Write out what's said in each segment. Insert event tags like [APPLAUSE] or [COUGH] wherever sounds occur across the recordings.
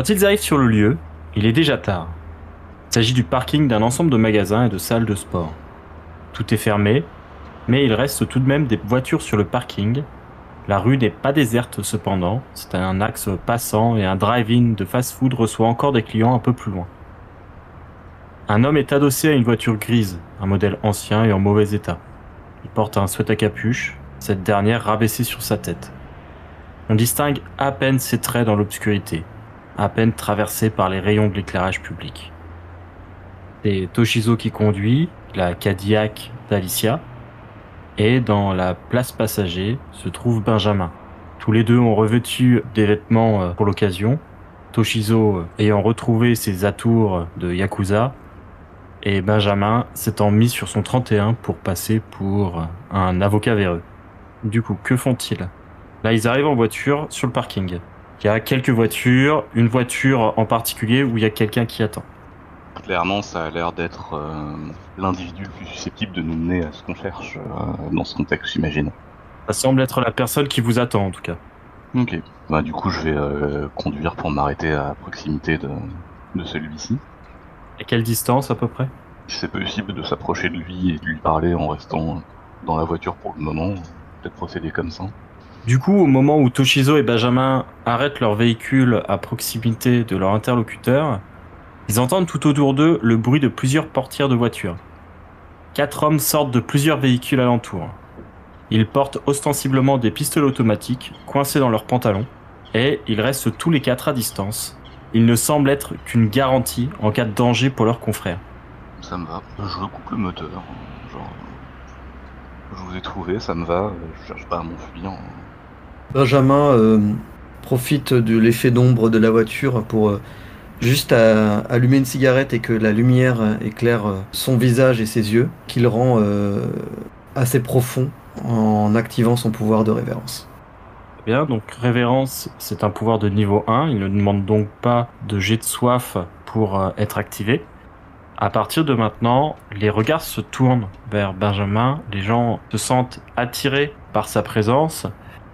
Quand ils arrivent sur le lieu, il est déjà tard. Il s'agit du parking d'un ensemble de magasins et de salles de sport. Tout est fermé, mais il reste tout de même des voitures sur le parking. La rue n'est pas déserte cependant, c'est un axe passant et un drive-in de fast-food reçoit encore des clients un peu plus loin. Un homme est adossé à une voiture grise, un modèle ancien et en mauvais état. Il porte un sweat à capuche, cette dernière rabaissée sur sa tête. On distingue à peine ses traits dans l'obscurité, à peine traversé par les rayons de l'éclairage public. C'est Toshizo qui conduit, la Cadillac d'Alicia, et dans la place passager se trouve Benjamin. Tous les deux ont revêtu des vêtements euh, pour l'occasion, Toshizo euh, ayant retrouvé ses atours de Yakuza, et Benjamin s'étant mis sur son 31 pour passer pour un avocat véreux. Du coup, que font-ils? Là, ils arrivent en voiture sur le parking. Il y a quelques voitures, une voiture en particulier où il y a quelqu'un qui attend. Clairement, ça a l'air d'être euh, l'individu le plus susceptible de nous mener à ce qu'on cherche euh, dans ce contexte, j'imagine. Ça semble être la personne qui vous attend en tout cas. Ok. Bah, du coup, je vais euh, conduire pour m'arrêter à proximité de, de celui-ci. À quelle distance à peu près? Si c'est possible de s'approcher de lui et de lui parler en restant dans la voiture pour le moment, peut-être procéder comme ça. Du coup, au moment où Toshizo et Benjamin arrêtent leur véhicule à proximité de leur interlocuteur, ils entendent tout autour d'eux le bruit de plusieurs portières de voitures. Quatre hommes sortent de plusieurs véhicules alentour. Ils portent ostensiblement des pistolets automatiques coincés dans leurs pantalons, et ils restent tous les quatre à distance. Ils ne semblent être qu'une garantie en cas de danger pour leurs confrères. Ça me va. Je recoupe le moteur. Genre, je vous ai trouvé, ça me va. Je cherche pas à m'enfuir. Benjamin euh, profite de l'effet d'ombre de la voiture pour euh, juste allumer une cigarette et que la lumière éclaire euh, son visage et ses yeux, qu'il rend assez profond en activant son pouvoir de révérence. Bien, donc révérence, c'est un pouvoir de niveau 1, il ne demande donc pas de jet de soif pour être activé. À partir de maintenant, les regards se tournent vers Benjamin, les gens se sentent attirés par sa présence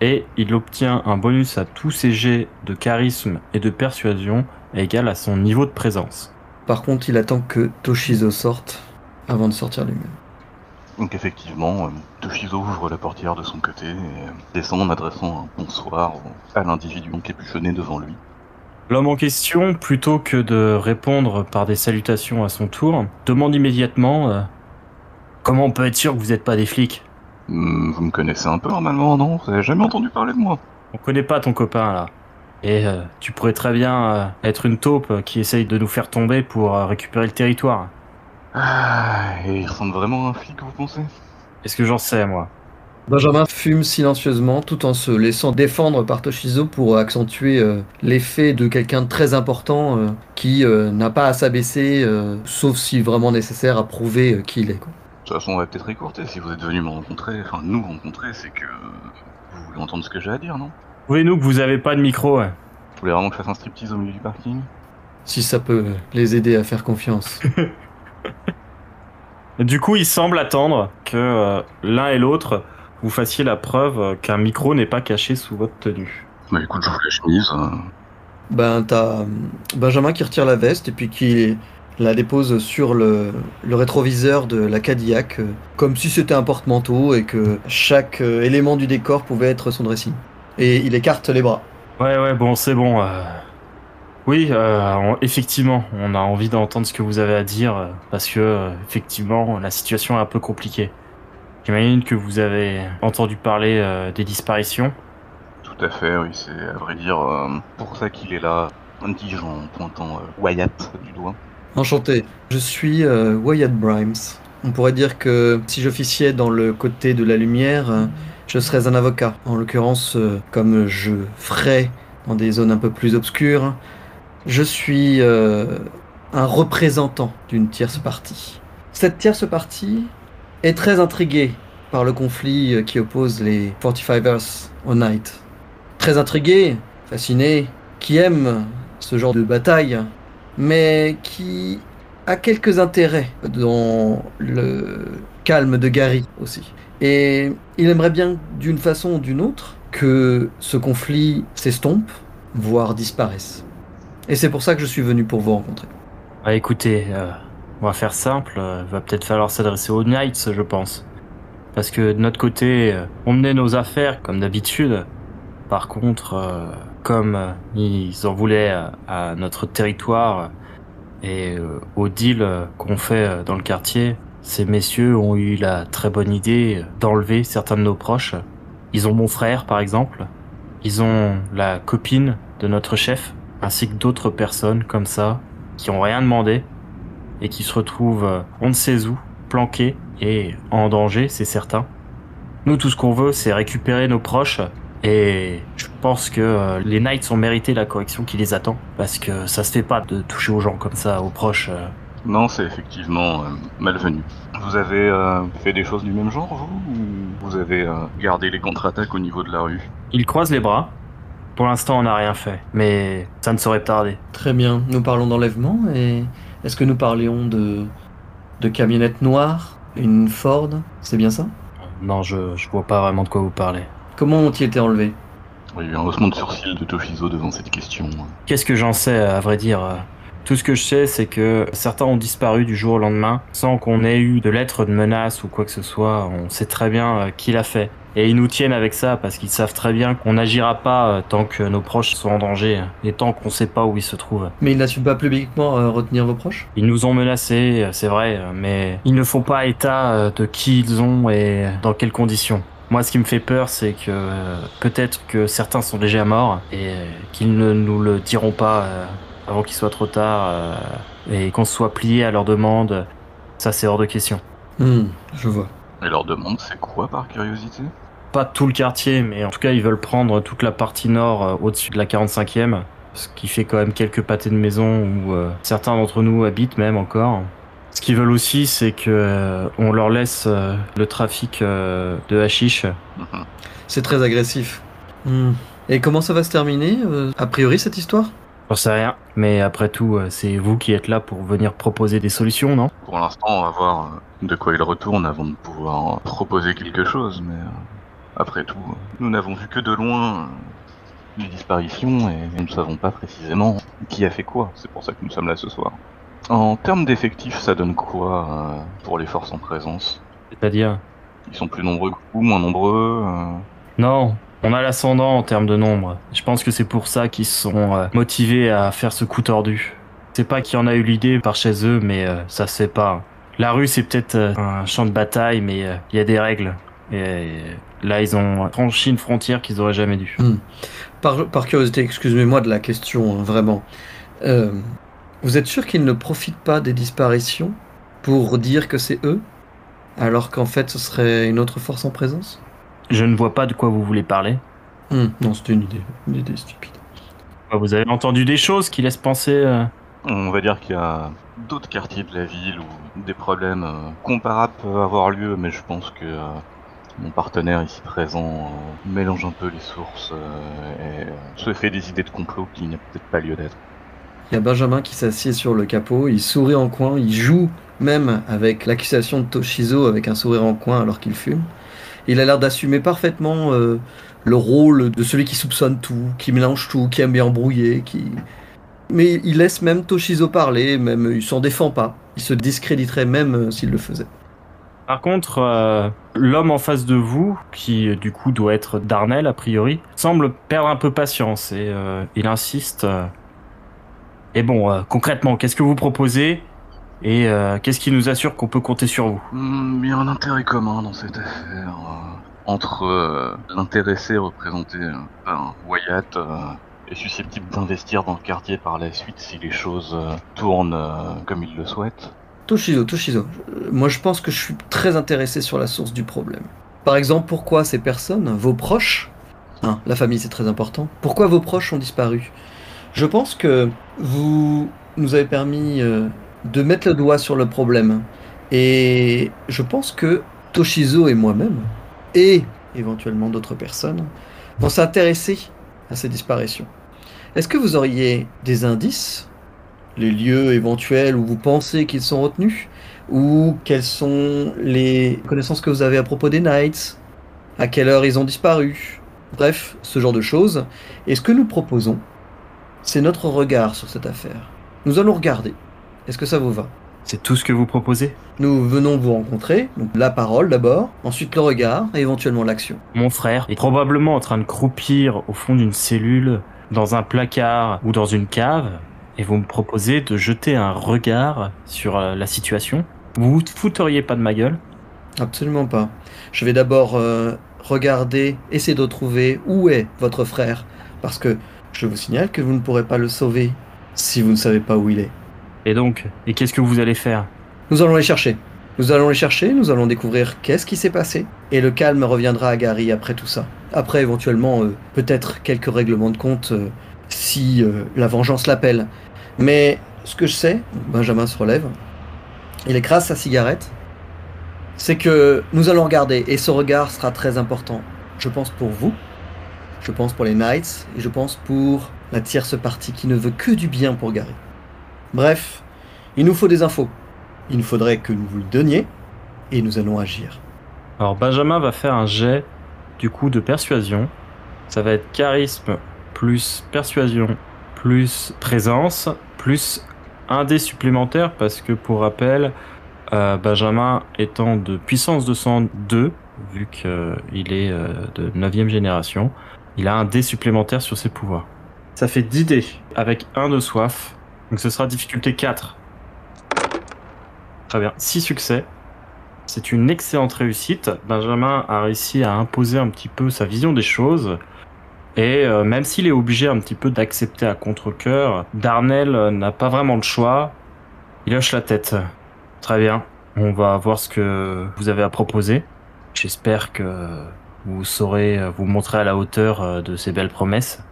et il obtient un bonus à tous ses jets de charisme et de persuasion égal à son niveau de présence. Par contre, il attend que Toshizo sorte avant de sortir lui-même. Donc effectivement, euh, Toshizo ouvre la portière de son côté et euh, descend en adressant un bonsoir à l'individu encapuchonné devant lui. L'homme en question, plutôt que de répondre par des salutations à son tour, demande immédiatement euh, Comment on peut être sûr que vous n'êtes pas des flics? Vous me connaissez un peu normalement, non Vous avez jamais entendu parler de moi On connaît pas ton copain là. Et euh, tu pourrais très bien euh, être une taupe qui essaye de nous faire tomber pour euh, récupérer le territoire. Ah, et il ressemble vraiment à un flic, vous pensez? Est-ce que j'en sais moi? Benjamin fume silencieusement tout en se laissant défendre par Toshizo pour accentuer euh, l'effet de quelqu'un de très important euh, qui euh, n'a pas à s'abaisser, euh, sauf si vraiment nécessaire, à prouver euh, qui il est. quoi. De toute façon, on va peut-être écourter. Si vous êtes venu me rencontrer, enfin nous rencontrer, c'est que vous voulez entendre ce que j'ai à dire, non? Prouvez-nous que vous avez pas de micro. ouais. Vous voulez vraiment que je fasse un striptease au milieu du parking? Si ça peut les aider à faire confiance. [LAUGHS] Du coup, il semble attendre que euh, l'un et l'autre vous fassiez la preuve euh, qu'un micro n'est pas caché sous votre tenue. Bah écoute, j'ouvre la chemise. euh, ben, t'as euh, Benjamin qui retire la veste et puis qui la dépose sur le, le rétroviseur de la Cadillac, euh, comme si c'était un porte-manteau et que chaque euh, élément du décor pouvait être son dressing. Et il écarte les bras. Ouais, ouais, bon, c'est bon. euh. Oui, euh, on- effectivement, on a envie d'entendre ce que vous avez à dire parce que, euh, effectivement, la situation est un peu compliquée. J'imagine que vous avez entendu parler euh, des disparitions. Tout à fait, oui, c'est à vrai dire euh, pour ça qu'il est là, dis-je en pointant euh, Wyatt du doigt. Enchanté, je suis euh, Wyatt Brimes. On pourrait dire que si j'officiais dans le côté de la lumière, euh, je serais un avocat. En l'occurrence, euh, comme je ferais dans des zones un peu plus obscures, je suis un représentant d'une tierce partie. Cette tierce partie est très intriguée par le conflit qui oppose les 45ers au Night. Très intriguée, fascinée, qui aime ce genre de bataille, mais qui a quelques intérêts dans le calme de Gary aussi. Et il aimerait bien, d'une façon ou d'une autre, que ce conflit s'estompe, voire disparaisse. Et c'est pour ça que je suis venu pour vous rencontrer. Ah, écoutez, euh, on va faire simple. euh, va peut-être falloir s'adresser aux Knights, je pense. Parce que de notre côté, euh, on menait nos affaires comme d'habitude. Par contre, comme euh, ils en voulaient à, à notre territoire et euh, au deal euh, qu'on fait euh, dans le quartier, ces messieurs ont eu la très bonne idée d'enlever certains de nos proches. Ils ont mon frère, par exemple. Ils ont la copine de notre chef, ainsi que d'autres personnes comme ça, qui ont rien demandé et qui se retrouvent euh, on ne sait où, planqués et en danger, c'est certain. Nous, tout ce qu'on veut, c'est récupérer nos proches et je pense que euh, les Knights ont mérité la correction qui les attend parce que ça se fait pas de toucher aux gens comme ça, aux proches. euh. Non, c'est effectivement euh, malvenu. Vous avez euh, fait des choses du même genre, vous? Ou vous avez euh, gardé les contre-attaques au niveau de la rue? Ils croisent les bras. Pour l'instant, on n'a rien fait, mais ça ne saurait tarder. Très bien, nous parlons d'enlèvement et est-ce que nous parlions de, de camionnettes noires, une Ford, c'est bien ça? Non, je, je vois pas vraiment de quoi vous parlez. Comment ont-ils été enlevés? Il y a eu un haussement de sourcil de Toshizo devant cette question. Qu'est-ce que j'en sais, à vrai dire? Tout ce que je sais, c'est que certains ont disparu du jour au lendemain sans qu'on ait eu de lettres de menace ou quoi que ce soit. On sait très bien euh, qui l'a fait. Et ils nous tiennent avec ça parce qu'ils savent très bien qu'on n'agira pas euh, tant que nos proches sont en danger et tant qu'on sait pas où ils se trouvent. Mais ils n'assument pas publiquement euh, retenir vos proches? Ils nous ont menacés, c'est vrai, mais ils ne font pas état de qui ils ont et dans quelles conditions. Moi, ce qui me fait peur, c'est que euh, peut-être que certains sont déjà morts et euh, qu'ils ne nous le diront pas euh, avant qu'il soit trop tard euh, et qu'on soit plié à leur demande. Ça, c'est hors de question. Hmm, je vois. Et leur demande, c'est quoi par curiosité? Pas tout le quartier, mais en tout cas, ils veulent prendre toute la partie nord euh, au-dessus de la 45e, ce qui fait quand même quelques pâtés de maison où euh, certains d'entre nous habitent même encore. Ce qu'ils veulent aussi, c'est que euh, on leur laisse euh, le trafic euh, de hashish. Mhm. C'est très agressif. Hmm. Et comment ça va se terminer, euh, a priori, cette histoire? J'en sais rien, mais après tout, c'est vous qui êtes là pour venir proposer des solutions, non? Pour l'instant, on va voir de quoi il retourne avant de pouvoir proposer quelque chose, mais après tout, nous n'avons vu que de loin les disparitions et nous ne savons pas précisément qui a fait quoi. C'est pour ça que nous sommes là ce soir. En termes d'effectifs, ça donne quoi euh, pour les forces en présence? C'est-à-dire? Ils sont plus nombreux que vous, moins nombreux euh, Non, on a l'ascendant en termes de nombre. Je pense que c'est pour ça qu'ils sont euh, motivés à faire ce coup tordu. C'est pas qui en a eu l'idée par chez eux, mais euh, ça se fait pas. La rue, c'est peut-être euh, un champ de bataille, mais euh, il y a des règles. Et euh, là, ils ont franchi une frontière qu'ils auraient jamais dû. par, par curiosité, excusez-moi de la question, hein, vraiment. Vous êtes sûr qu'ils ne profitent pas des disparitions pour dire que c'est eux Alors qu'en fait, ce serait une autre force en présence? Je ne vois pas de quoi vous voulez parler. Hmm, Non, c'était une idée. Une idée stupide. Vous avez entendu des choses qui laissent penser... euh, On va dire qu'il y a d'autres quartiers de la ville où des problèmes euh, comparables peuvent avoir lieu, mais je pense que euh, mon partenaire ici présent euh, mélange un peu les sources euh, et euh, se fait des idées de complot qui n'a peut-être pas lieu d'être. Il y a Benjamin qui s'assied sur le capot, il sourit en coin, il joue même avec l'accusation de Toshizo avec un sourire en coin alors qu'il fume. Il a l'air d'assumer parfaitement euh, le rôle de celui qui soupçonne tout, qui mélange tout, qui aime bien embrouiller. Mais il laisse même Toshizo parler, même il s'en défend pas. Il se discréditerait même euh, s'il le faisait. Par contre, euh, l'homme en face de vous, qui du coup doit être Darnell a priori, semble perdre un peu patience et il insiste. Et bon, euh, concrètement, qu'est-ce que vous proposez et euh, qu'est-ce qui nous assure qu'on peut compter sur vous Hmm, Il y a un intérêt commun dans cette affaire. euh. entre euh, l'intéressé représenté euh, par Wyatt euh, est susceptible d'investir dans le quartier par la suite si les choses euh, tournent euh, comme il le souhaite. Toshizo, Toshizo, moi je pense que je suis très intéressé sur la source du problème. Par exemple, pourquoi ces personnes, vos proches, hein, la famille c'est très important, pourquoi vos proches ont disparu? Je pense que vous nous avez permis euh, de mettre le doigt sur le problème. Et je pense que Toshizo et moi-même, et éventuellement d'autres personnes, vont s'intéresser à ces disparitions. Est-ce que vous auriez des indices les lieux éventuels où vous pensez qu'ils sont retenus Ou quelles sont les connaissances que vous avez à propos des Knights À quelle heure ils ont disparu? Bref, ce genre de choses. Et ce que nous proposons, c'est notre regard sur cette affaire. Nous allons regarder. Est-ce que ça vous va? C'est tout ce que vous proposez? Nous venons vous rencontrer, donc la parole d'abord, ensuite le regard et éventuellement l'action. Mon frère est probablement en train de croupir au fond d'une cellule, dans un placard ou dans une cave, et vous me proposez de jeter un regard sur euh, la situation. Vous vous fouteriez pas de ma gueule? Absolument pas. Je vais d'abord euh, regarder, essayer de trouver où est votre frère, parce que je vous signale que vous ne pourrez pas le sauver si vous ne savez pas où il est. Et donc, et qu'est-ce que vous allez faire? Nous allons les chercher. Nous allons les chercher, nous allons découvrir qu'est-ce qui s'est passé, et le calme reviendra à Gary après tout ça. Après, éventuellement, euh, peut-être quelques règlements de compte euh, si euh, la vengeance l'appelle. Mais ce que je sais, Benjamin se relève, il écrase sa cigarette, c'est que nous allons regarder, et ce regard sera très important. Je pense pour vous, je pense pour les Knights, et je pense pour la tierce partie qui ne veut que du bien pour Gary. Bref, il nous faut des infos. Il nous faudrait que nous vous le donniez, et nous allons agir. Alors Benjamin va faire un jet du coup de persuasion. Ça va être charisme plus persuasion plus présence plus un dé supplémentaire parce que pour rappel, euh, Benjamin étant de puissance de sang 2, vu qu'il est euh, de 9ème génération, il a un dé supplémentaire sur ses pouvoirs. Ça fait 10 dés avec un de soif, donc ce sera difficulté 4. Très bien, 6 succès. C'est une excellente réussite. Benjamin a réussi à imposer un petit peu sa vision des choses. Et euh, même s'il est obligé un petit peu d'accepter à contre-coeur, Darnell n'a pas vraiment le choix. Il hoche la tête. Très bien. On va voir ce que vous avez à proposer. J'espère que vous saurez euh, vous montrer à la hauteur euh, de ces belles promesses.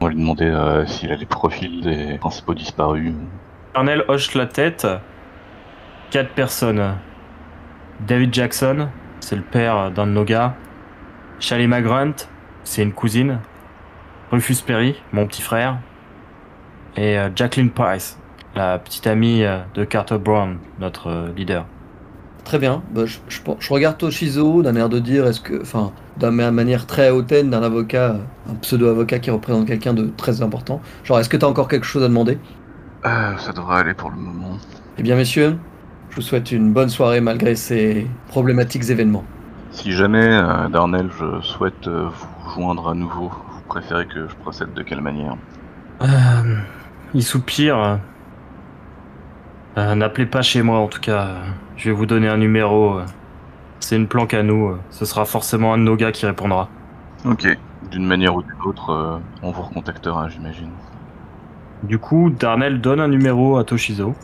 On va lui demander euh, s'il a les profils des principaux disparus. Darnell hoche la tête. Quatre personnes. David Jackson, c'est le père d'un de nos gars. Shalima Grant, c'est une cousine. Rufus Perry, mon petit frère. Et Jacqueline Price, la petite amie de Carter Brown, notre leader. Très bien. Bah, je, je- je regarde Toshizo d'un air de dire, est-ce que, enfin, d'une manière très hautaine d'un avocat, un pseudo-avocat qui représente quelqu'un de très important. Genre, est-ce que tu as encore quelque chose à demander? Euh, ça devrait aller pour le moment. Eh bien, messieurs, je vous souhaite une bonne soirée malgré ces problématiques événements. Si jamais, euh, Darnell, je souhaite euh, vous joindre à nouveau, vous préférez que je procède de quelle manière? Euh, il soupire. Euh, N'appelez pas chez moi en tout cas. Je vais vous donner un numéro. C'est une planque à nous. Ce sera forcément un de nos gars qui répondra. Ok. D'une manière ou d'une autre, euh, on vous recontactera, j'imagine. Du coup, Darnell donne un numéro à Toshizo.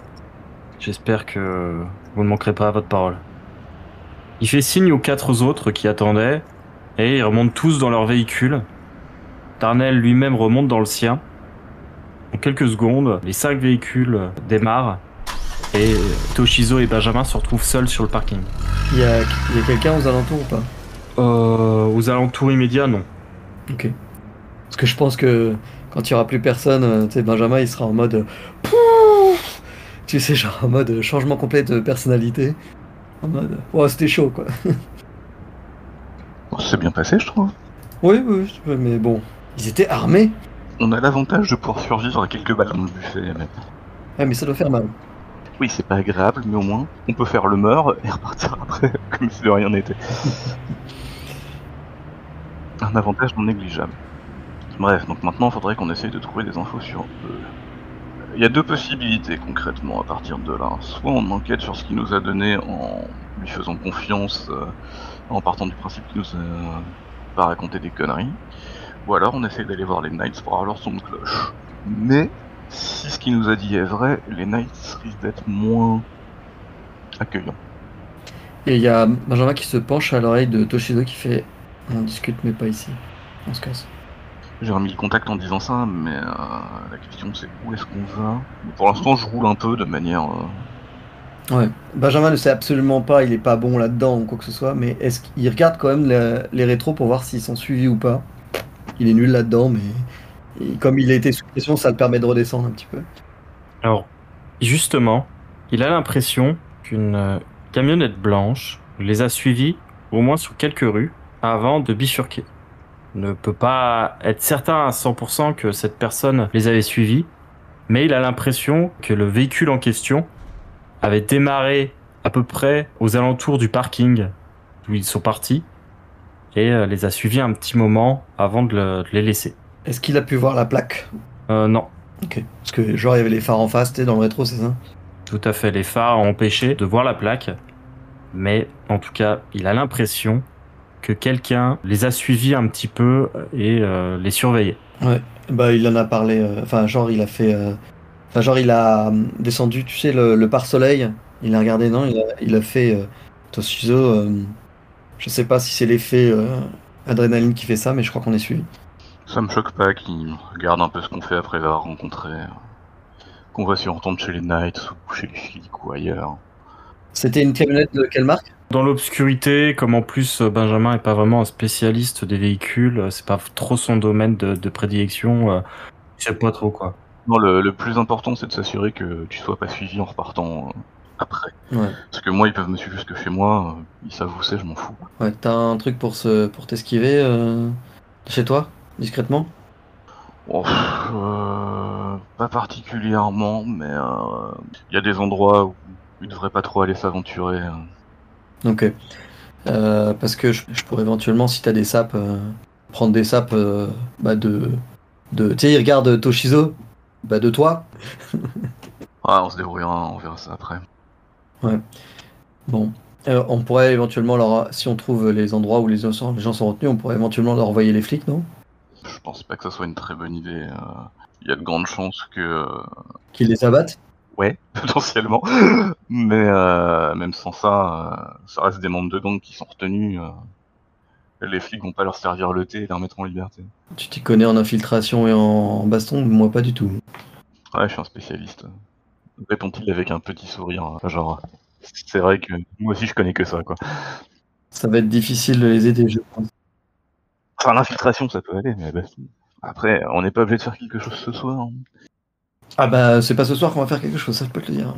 J'espère que vous ne manquerez pas à votre parole. Il fait signe aux quatre autres qui attendaient et ils remontent tous dans leur véhicule. Darnell lui-même remonte dans le sien. En quelques secondes, les cinq véhicules démarrent et Toshizo et Benjamin se retrouvent seuls sur le parking. Il y a, il y a quelqu'un aux alentours ou pas? Euh, aux alentours immédiats, non. Ok. Parce que je pense que quand il y aura plus personne, euh, tu sais, Benjamin, il sera en mode. euh, Pouf tu sais, genre en mode euh, changement complet de personnalité. En mode. Oh, c'était chaud, quoi. Bon, c'est bien passé, je trouve. Oui, oui, oui, mais bon. Ils étaient armés. On a l'avantage de pouvoir survivre à quelques balles dans le buffet. Mais... Ouais, mais ça doit faire mal. Oui, c'est pas agréable, mais au moins, on peut faire le mort et repartir après, [LAUGHS] comme si de rien n'était. [LAUGHS] Un avantage non négligeable. Bref, donc maintenant, il faudrait qu'on essaye de trouver des infos sur eux. Il y a deux possibilités concrètement à partir de là. Soit on enquête sur ce qu'il nous a donné en lui faisant confiance, euh, en partant du principe qu'il nous a pas raconté des conneries. Ou alors on essaie d'aller voir les Knights pour avoir leur son de cloche. Mais si ce qu'il nous a dit est vrai, les Knights risquent d'être moins accueillants. Et il y a Benjamin qui se penche à l'oreille de Toshizo qui fait On discute, mais pas ici. On se casse. J'ai remis le contact en disant ça, mais euh, la question c'est où est-ce qu'on va? Pour l'instant, je roule un peu de manière. euh, Ouais. Benjamin ne sait absolument pas, il est pas bon là-dedans ou quoi que ce soit, mais est-ce qu'il regarde quand même le- les rétros pour voir s'ils sont suivis ou pas? Il est nul là-dedans, mais comme il a été sous pression, ça le permet de redescendre un petit peu. Alors, justement, il a l'impression qu'une euh, camionnette blanche les a suivis au moins sur quelques rues avant de bifurquer. Ne peut pas être certain à 100% que cette personne les avait suivis, mais il a l'impression que le véhicule en question avait démarré à peu près aux alentours du parking d'où ils sont partis et euh, les a suivis un petit moment avant de les laisser. Est-ce qu'il a pu voir la plaque Euh, non, Ok. Parce que genre il y avait les phares en face, sais, dans le rétro, c'est ça Tout à fait, les phares ont empêché de voir la plaque, mais en tout cas, il a l'impression que quelqu'un les a suivis un petit peu et euh, les surveillait. Ouais. Bah il en a parlé, euh, enfin genre il a fait... euh, Enfin genre il a euh, descendu, tu sais, le, le pare-soleil, il a regardé, non, il a, il a fait... Euh, Toshizo, euh, je sais pas si c'est l'effet euh, adrénaline qui fait ça, mais je crois qu'on est suivi. Ça me choque pas qu'ils regardent un peu ce qu'on fait après avoir rencontré. euh, Qu'on va s'y entendre chez les Knights ou chez les flics ou ailleurs. C'était une camionnette de quelle marque? Dans l'obscurité, comme en plus euh, Benjamin est pas vraiment un spécialiste des véhicules, euh, c'est pas trop son domaine de, de prédilection, euh, je sais pas trop quoi. Non, le, le plus important c'est de s'assurer que tu sois pas suivi en repartant euh, après. Ouais. Parce que moi ils peuvent me suivre jusque chez moi, ils savent où c'est, je m'en fous. Ouais, t'as un truc pour se pour t'esquiver euh, chez toi, discrètement Oh, euh, pas particulièrement, mais il y a des endroits où ils devraient pas trop aller s'aventurer. euh. Ok. Euh, parce que je, je pourrais éventuellement, si t'as des sapes, euh, prendre des sapes euh, bah de, de. Tu sais, il regarde Toshizo, bah de toi. [LAUGHS] Ah, on se débrouillera, on verra ça après. Bon. Euh, on pourrait éventuellement leur, si on trouve les endroits où les gens sont, les gens sont retenus, on pourrait éventuellement leur envoyer les flics, non? Je pense pas que ça soit une très bonne idée. euh. Il y a de grandes chances que euh, Qu'ils les abattent Ouais, [LAUGHS] potentiellement. Mais euh, même sans ça, ça reste des membres de gang qui sont retenus. Les flics vont pas leur servir le thé et les remettre en liberté. Tu t'y connais en infiltration et en baston? Moi, pas du tout. Ouais, je suis un spécialiste. Répond-il avec un petit sourire. Genre, c'est vrai que moi aussi je connais que ça, quoi. Ça va être difficile de les aider, je pense. Enfin, l'infiltration, ça peut aller, mais baston. Après, on n'est pas obligé de faire quelque chose ce soir. hein. Ah bah, c'est pas ce soir qu'on va faire quelque chose, ça je peux te le dire.